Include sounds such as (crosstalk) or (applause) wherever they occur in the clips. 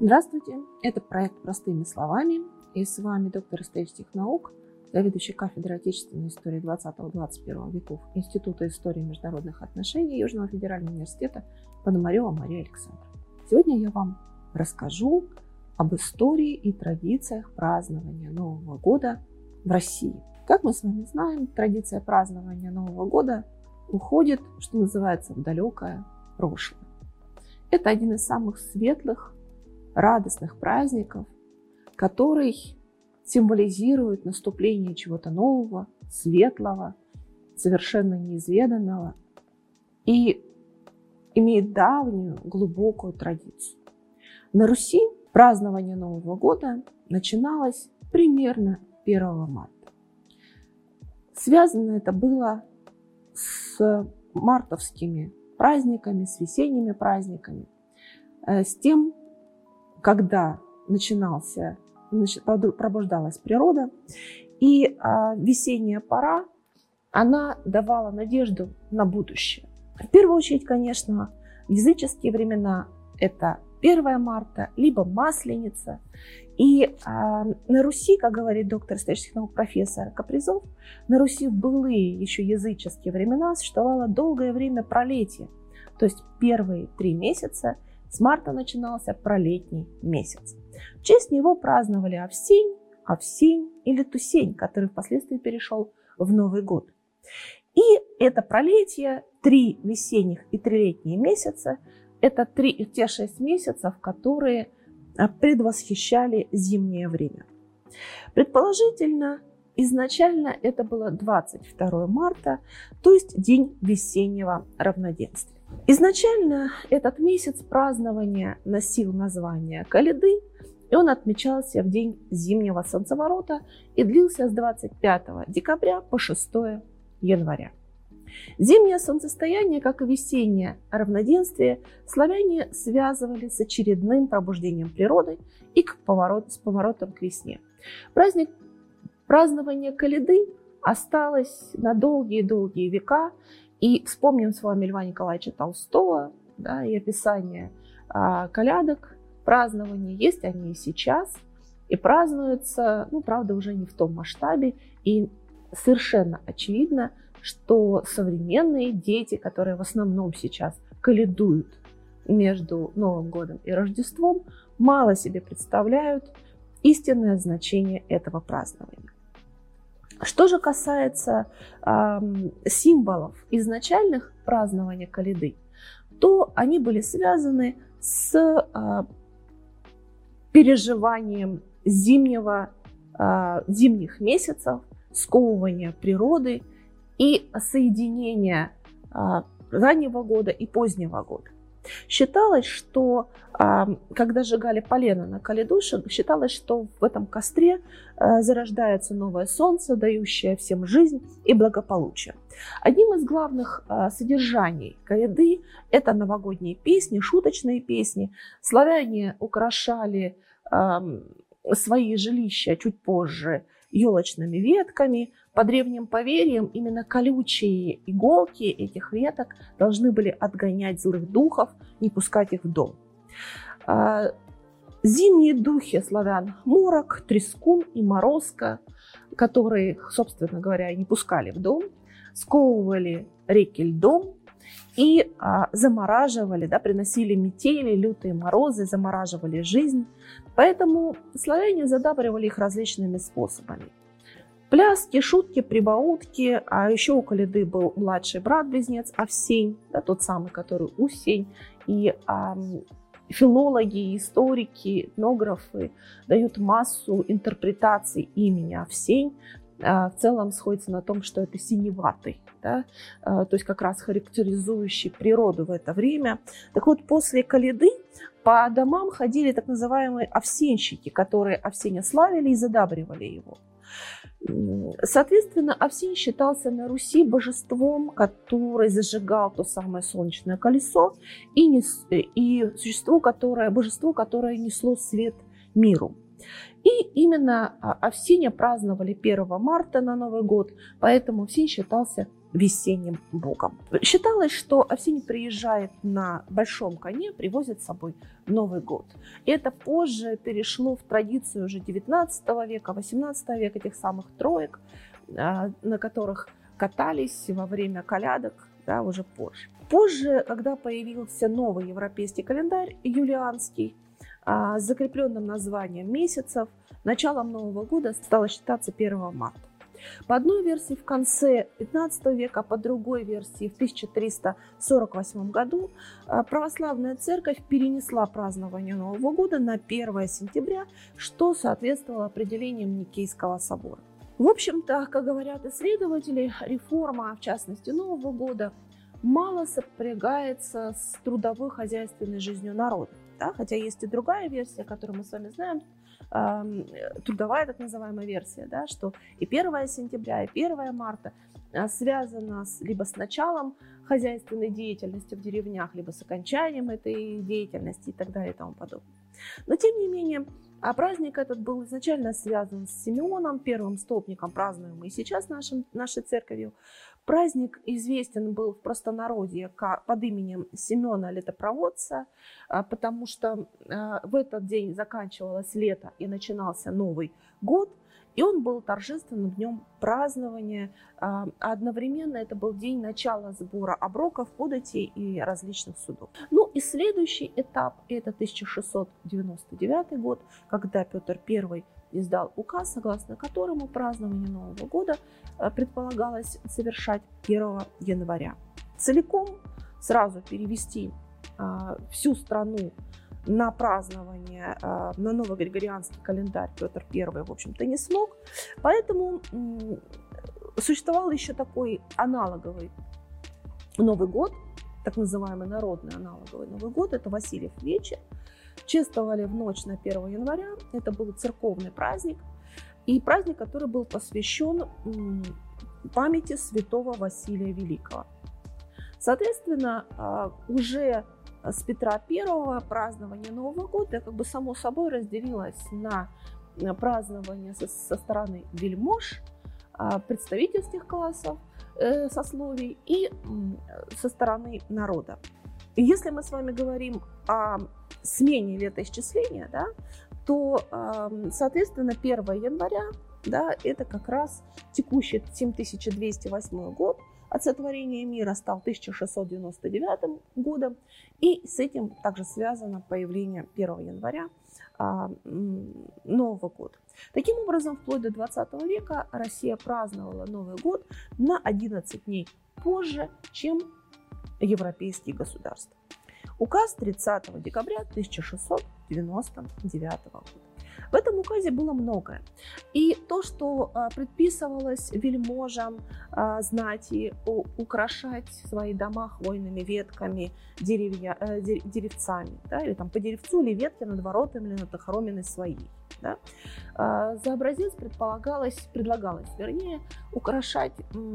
Здравствуйте, это проект «Простыми словами» и с вами доктор исторических наук, заведующий кафедрой отечественной истории 20-21 веков Института истории международных отношений Южного федерального университета Пономарева Мария Александровна. Сегодня я вам расскажу об истории и традициях празднования Нового года в России. Как мы с вами знаем, традиция празднования Нового года уходит, что называется, в далекое прошлое. Это один из самых светлых, радостных праздников, который символизирует наступление чего-то нового, светлого, совершенно неизведанного и имеет давнюю, глубокую традицию. На Руси празднование Нового года начиналось примерно 1 марта. Связано это было с мартовскими праздниками, с весенними праздниками, э, с тем, когда начинался, пробуждалась природа, и а, весенняя пора, она давала надежду на будущее. В первую очередь, конечно, языческие времена это 1 марта, либо Масленица. И а, на Руси, как говорит доктор исторических наук профессор Капризов, на Руси в былые еще языческие времена существовало долгое время пролетие. То есть первые три месяца с марта начинался пролетний месяц. В честь него праздновали Овсень, Овсень или Тусень, который впоследствии перешел в Новый год. И это пролетие, три весенних и три летние месяца – это три, те шесть месяцев, которые а, предвосхищали зимнее время. Предположительно, изначально это было 22 марта, то есть день весеннего равноденствия. Изначально этот месяц празднования носил название Каледы, и он отмечался в день зимнего солнцеворота и длился с 25 декабря по 6 января. Зимнее солнцестояние, как и весеннее равноденствие, славяне связывали с очередным пробуждением природы и к поворот, с поворотом к весне. Праздник празднования Каледы осталось на долгие-долгие века. И вспомним с вами Льва Николаевича Толстого да, и описание а, колядок, празднования. Есть они и сейчас. И празднуются, ну, правда, уже не в том масштабе. И совершенно очевидно, что современные дети, которые в основном сейчас каледуют между Новым годом и Рождеством, мало себе представляют истинное значение этого празднования. Что же касается э, символов изначальных празднования Каледы, то они были связаны с э, переживанием зимнего, э, зимних месяцев, сковывания природы и соединение а, раннего года и позднего года. Считалось, что а, когда сжигали полено на Каледуше, считалось, что в этом костре а, зарождается новое солнце, дающее всем жизнь и благополучие. Одним из главных содержаний Каледы – это новогодние песни, шуточные песни. Славяне украшали свои жилища чуть позже елочными ветками. По древним поверьям, именно колючие иголки этих веток должны были отгонять злых духов, не пускать их в дом. А, зимние духи славян – морок, трескун и морозка, которые, собственно говоря, не пускали в дом, сковывали реки льдом, и а, замораживали, да, приносили метели, лютые морозы, замораживали жизнь. Поэтому славяне задабривали их различными способами. Пляски, шутки, прибаутки, а еще у Калиды был младший брат-близнец Овсень, да, тот самый, который Усень, и а, филологи, историки, этнографы дают массу интерпретаций имени Овсень, в целом сходится на том, что это синеватый, да, а, то есть как раз характеризующий природу в это время. Так вот, после Каледы по домам ходили так называемые овсенщики, которые овсеня славили и задабривали его. Соответственно, Овсень считался на Руси божеством, который зажигал то самое солнечное колесо, и, нес, и существо, которое, божество, которое несло свет миру. И именно Овсиня праздновали 1 марта на Новый год, поэтому Овсень считался весенним богом. Считалось, что Овсень приезжает на большом коне, привозит с собой Новый год. И это позже перешло в традицию уже 19 века, 18 века, этих самых троек, а, на которых катались во время колядок, да, уже позже. Позже, когда появился новый европейский календарь, юлианский, а, с закрепленным названием месяцев, началом Нового года стало считаться 1 марта. По одной версии в конце 15 века, а по другой версии в 1348 году а, православная церковь перенесла празднование Нового года на 1 сентября, что соответствовало определениям Никейского собора. В общем-то, как говорят исследователи, реформа, в частности Нового года, мало сопрягается с трудовой хозяйственной жизнью народа. Да? Хотя есть и другая версия, которую мы с вами знаем, трудовая так называемая версия, да, что и 1 сентября, и 1 марта а, связана с, либо с началом хозяйственной деятельности в деревнях, либо с окончанием этой деятельности и так далее и тому подобное. Но тем не менее, а праздник этот был изначально связан с Симеоном, первым столпником, празднуемым и сейчас нашим, нашей церковью. Праздник известен был в простонародье под именем Семена Летопроводца, а, потому что а, в этот день заканчивалось лето и начинался Новый год, и он был торжественным днем празднования. А одновременно это был день начала сбора оброков, податей и различных судов. Ну и следующий этап – это 1699 год, когда Петр I издал указ, согласно которому празднование Нового года э, предполагалось совершать 1 января. Целиком сразу перевести а, всю страну на празднование, а, на новый григорианский календарь Петр I, в общем-то, не смог. Поэтому существовал еще такой аналоговый Новый год, так называемый народный аналоговый Новый год, это Васильев вечер. Чествовали в ночь на 1 января. Это был церковный праздник. И праздник, который был посвящен памяти святого Василия Великого. Соответственно, а, уже с Петра I празднование Нового года как бы само собой разделилось на празднование со, стороны вельмож, а, представительских классов, э, сословий и со стороны народа. Если мы с вами говорим о смене летоисчисления, да, то, соответственно, 1 января да, это как раз текущий 7208 год от сотворения мира стал 1699 годом, и с этим также связано появление 1 января а, Нового года. Таким образом, вплоть до 20 века Россия праздновала Новый год на 11 дней позже, чем европейские государства. Указ 30 декабря 1699 года. В этом указе было многое. И то, что а, предписывалось вельможам а, знати украшать свои дома хвойными ветками, деревья, э, деревцами, да, или там по деревцу или ветке над воротами или над охроменной своей. Да? А, за образец предполагалось, предлагалось, вернее, украшать,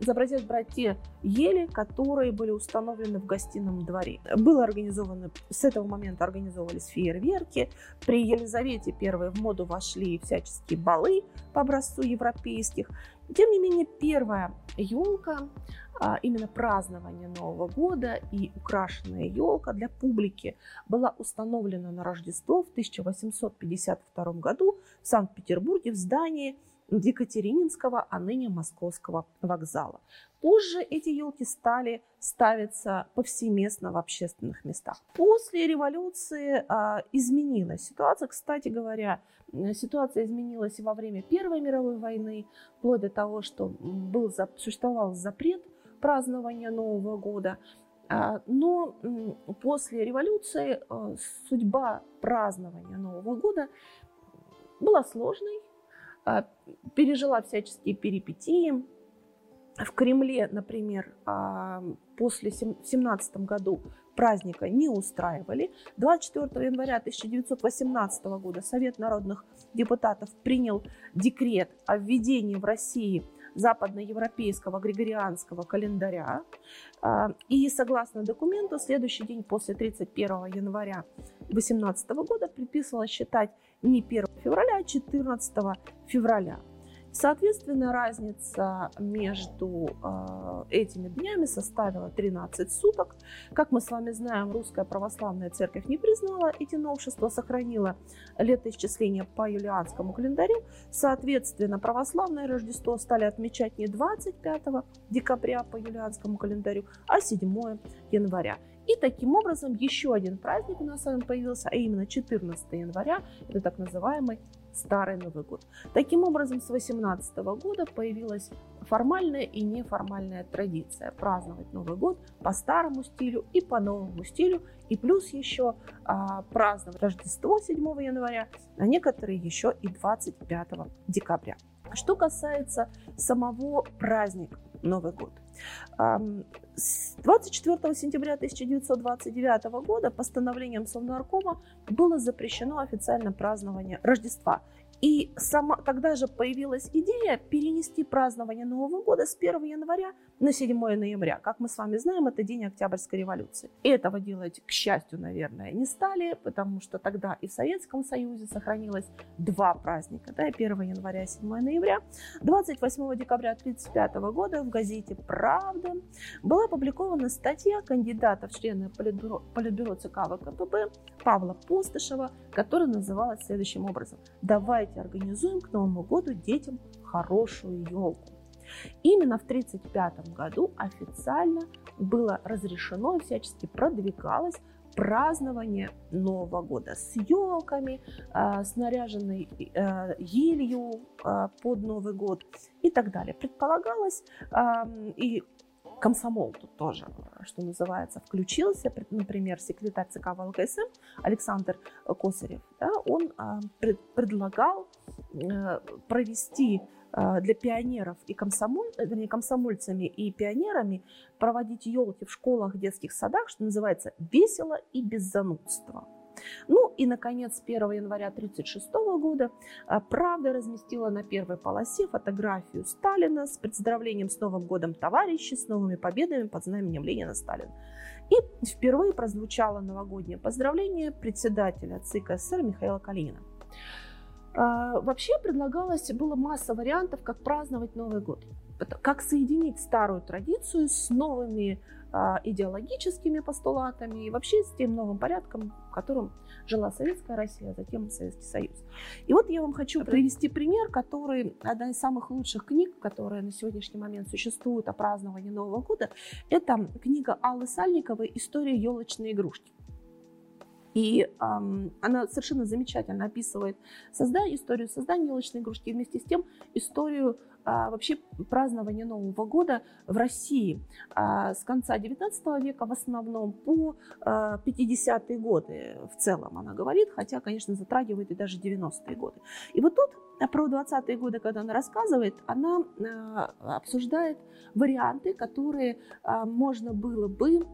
за образец брать те ели, которые были установлены в гостином дворе. Было организовано, с этого момента организовывались фейерверки. При Елизавете I в моду вошли всяческие балы по образцу европейских. Тем не менее, первая елка, а, именно празднование Нового года и украшенная елка для публики была установлена на Рождество в 1852 году в Санкт-Петербурге в здании Екатерининского, а ныне Московского вокзала. Позже эти елки стали ставиться повсеместно в общественных местах. После революции а, изменилась ситуация. Кстати говоря, ситуация изменилась и во время Первой мировой войны, вплоть до того, что был, существовал запрет празднования Нового года. А, но после революции а, судьба празднования Нового года была сложной, пережила всяческие перипетии. В Кремле, например, после 17 году праздника не устраивали. 24 января 1918 года Совет народных депутатов принял декрет о введении в России западноевропейского григорианского календаря. А, и согласно документу, следующий день после 31 января 2018 года предписывалось считать не 1 февраля, а 14 февраля. Соответственно, разница между э, этими днями составила 13 суток. Как мы с вами знаем, Русская Православная Церковь не признала эти новшества, сохранила летоисчисление по юлианскому календарю. Соответственно, православное Рождество стали отмечать не 25 декабря по юлианскому календарю, а 7 января. И таким образом еще один праздник у нас с вами появился, а именно 14 января, это так называемый Старый Новый год. Таким образом, с 18 года появилась формальная и неформальная традиция праздновать Новый год по старому стилю и по новому стилю, и плюс еще а, праздновать Рождество 7 января, а некоторые еще и 25 декабря. Что касается самого праздника Новый год. С 24 сентября 1929 года постановлением Совнаркома было запрещено официально празднование Рождества. И сама, тогда же появилась идея перенести празднование Нового года с 1 января на 7 ноября. Как мы с вами знаем, это день Октябрьской революции. И этого делать, к счастью, наверное, не стали, потому что тогда и в Советском Союзе сохранилось два праздника. Да, 1 января и 7 ноября. 28 декабря 1935 года в газете «Правда» была опубликована статья кандидата в члены Политбюро, Политбюро ЦК ВКПБ Павла Постышева, которая называлась следующим образом «Давайте давайте организуем к Новому году детям хорошую елку. Именно в 1935 году официально было разрешено и всячески продвигалось празднование Нового года с елками, э, наряженной э, елью э, под Новый год и так далее. Предполагалось, и комсомол тут тоже, что называется, включился. Например, секретарь ЦК ВЛКСМ Александр Косарев, да, он а, пред, предлагал а, провести а, для пионеров и комсомоль, вернее, комсомольцами и пионерами проводить елки в школах, детских садах, что называется, весело и без занудства. Ну и, наконец, 1 января 1936 года а, «Правда» разместила на первой полосе фотографию Сталина с поздравлением с Новым годом товарищи, с новыми победами под знаменем Ленина Сталина. И впервые прозвучало новогоднее поздравление председателя ЦИК СССР Михаила Калинина. А, вообще предлагалось, было масса вариантов, как праздновать Новый год. Как соединить старую традицию с новыми идеологическими постулатами и вообще с тем новым порядком, в котором жила Советская Россия, а затем Советский Союз. И вот я вам хочу привести пример, который одна из самых лучших книг, которая на сегодняшний момент существует о праздновании Нового года, это книга Аллы Сальниковой «История елочной игрушки». И эм, она совершенно замечательно описывает создание, историю создания елочной игрушки вместе с тем историю а, вообще празднования Нового года в России а, с конца XIX века в основном по а, 50-е годы в целом она говорит, хотя, конечно, затрагивает и даже 90-е годы. И вот тут а, про 20-е годы, когда она рассказывает, она а, обсуждает варианты, которые а, можно было бы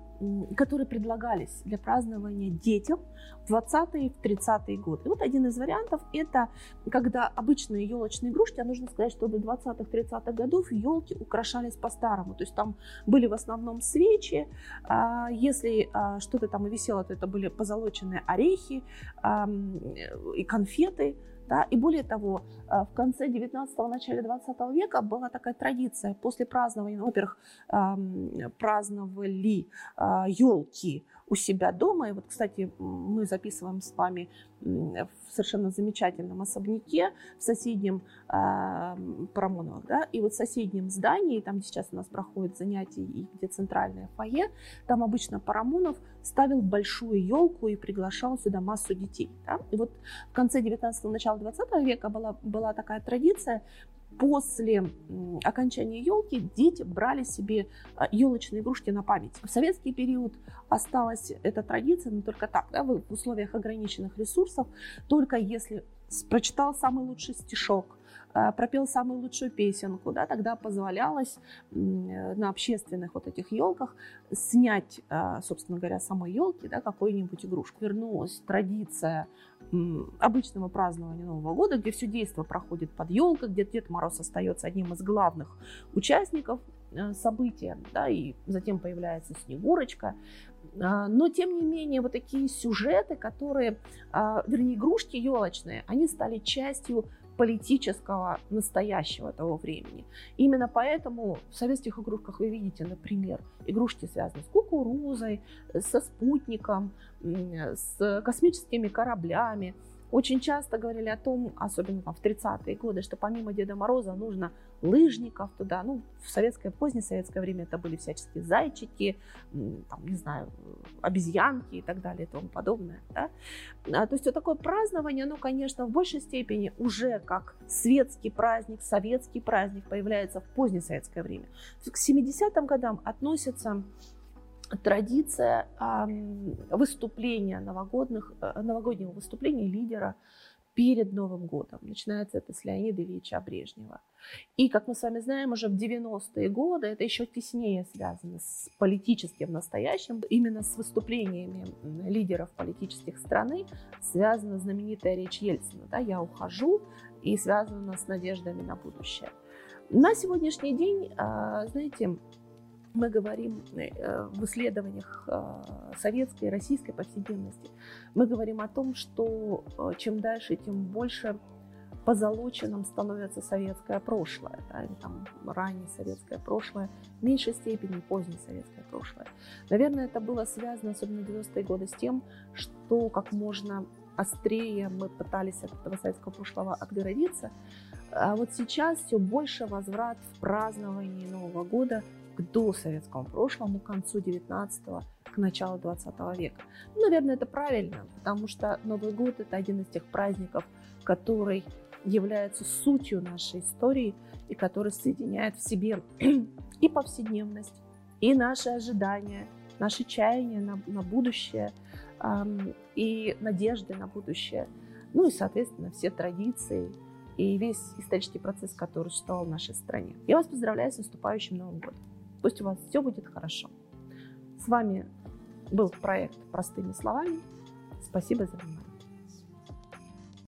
которые предлагались для празднования детям в 20-е и в 30-е годы. И вот один из вариантов – это когда обычные елочные игрушки, а нужно сказать, что до 20-х, 30-х годов елки украшались по-старому. То есть там были в основном свечи, а, если а, что-то там и висело, то это были позолоченные орехи и конфеты, да? И более того, э, в конце 19-го, начале 20 века была такая традиция. После празднования, ну, во-первых, праздновали елки э, у себя дома. И вот, кстати, мы записываем с вами в совершенно замечательном особняке в соседнем э, Парамоновых, да, и вот в соседнем здании, там сейчас у нас проходят занятия и где центральное фойе, там обычно Парамонов ставил большую елку и приглашал сюда массу детей, да, и вот в конце 19-го, начала 20 века была, была такая традиция после окончания елки дети брали себе елочные игрушки на память. В советский период осталась эта традиция, но только так, да, в условиях ограниченных ресурсов, только если прочитал самый лучший стишок, пропел самую лучшую песенку, да, тогда позволялось на общественных вот этих елках снять, э, собственно говоря, самой елки, да, какую-нибудь игрушку. Вернулась традиция обычного празднования Нового года, где все действо проходит под елкой, где Дед Мороз остается одним из главных участников э, события, да, и затем появляется Снегурочка. Но, тем не менее, вот такие сюжеты, которые, вернее, игрушки елочные, они стали частью политического настоящего того времени. Именно поэтому в советских игрушках вы видите, например, игрушки связаны с кукурузой, со спутником, с космическими кораблями, очень часто говорили о том, особенно там, в 30-е годы, что помимо Деда Мороза нужно лыжников туда. Ну, в советское, позднее советское время это были всяческие зайчики, там, не знаю, обезьянки и так далее и тому подобное. Да? А, то есть вот такое празднование, ну, конечно, в большей степени уже как светский праздник, советский праздник появляется в позднее советское время. К 70-м годам относятся традиция выступления новогодних, э, новогоднего выступления лидера перед Новым годом. Начинается это с Леонида Ильича Брежнева. И, как мы с вами знаем, уже в 90-е годы это еще теснее связано с политическим настоящим. Именно с выступлениями лидеров политических страны связана знаменитая речь Ельцина. Да, «Я ухожу» и связана с надеждами на будущее. На сегодняшний день, а, знаете, мы говорим э, в исследованиях э, советской и российской повседневности, мы говорим о том, что э, чем дальше, тем больше позолоченным становится советское прошлое, да, или там раннее советское прошлое, в меньшей степени позднее советское прошлое. Наверное, это было связано, особенно в 90-е годы, с тем, что как можно острее мы пытались от этого советского прошлого отгородиться, а вот сейчас все больше возврат в праздновании Нового года – к досоветскому прошлому, к концу 19 к началу 20 века. Ну, наверное, это правильно, потому что Новый год – это один из тех праздников, который является сутью нашей истории и который соединяет в себе (clears throat) и повседневность, и наши ожидания, наши чаяния на, на будущее, эм, и надежды на будущее, ну и, соответственно, все традиции и весь исторический процесс, который существовал в нашей стране. Я вас поздравляю с наступающим Новым годом! Пусть у вас все будет хорошо. С вами был проект «Простыми словами». Спасибо за внимание.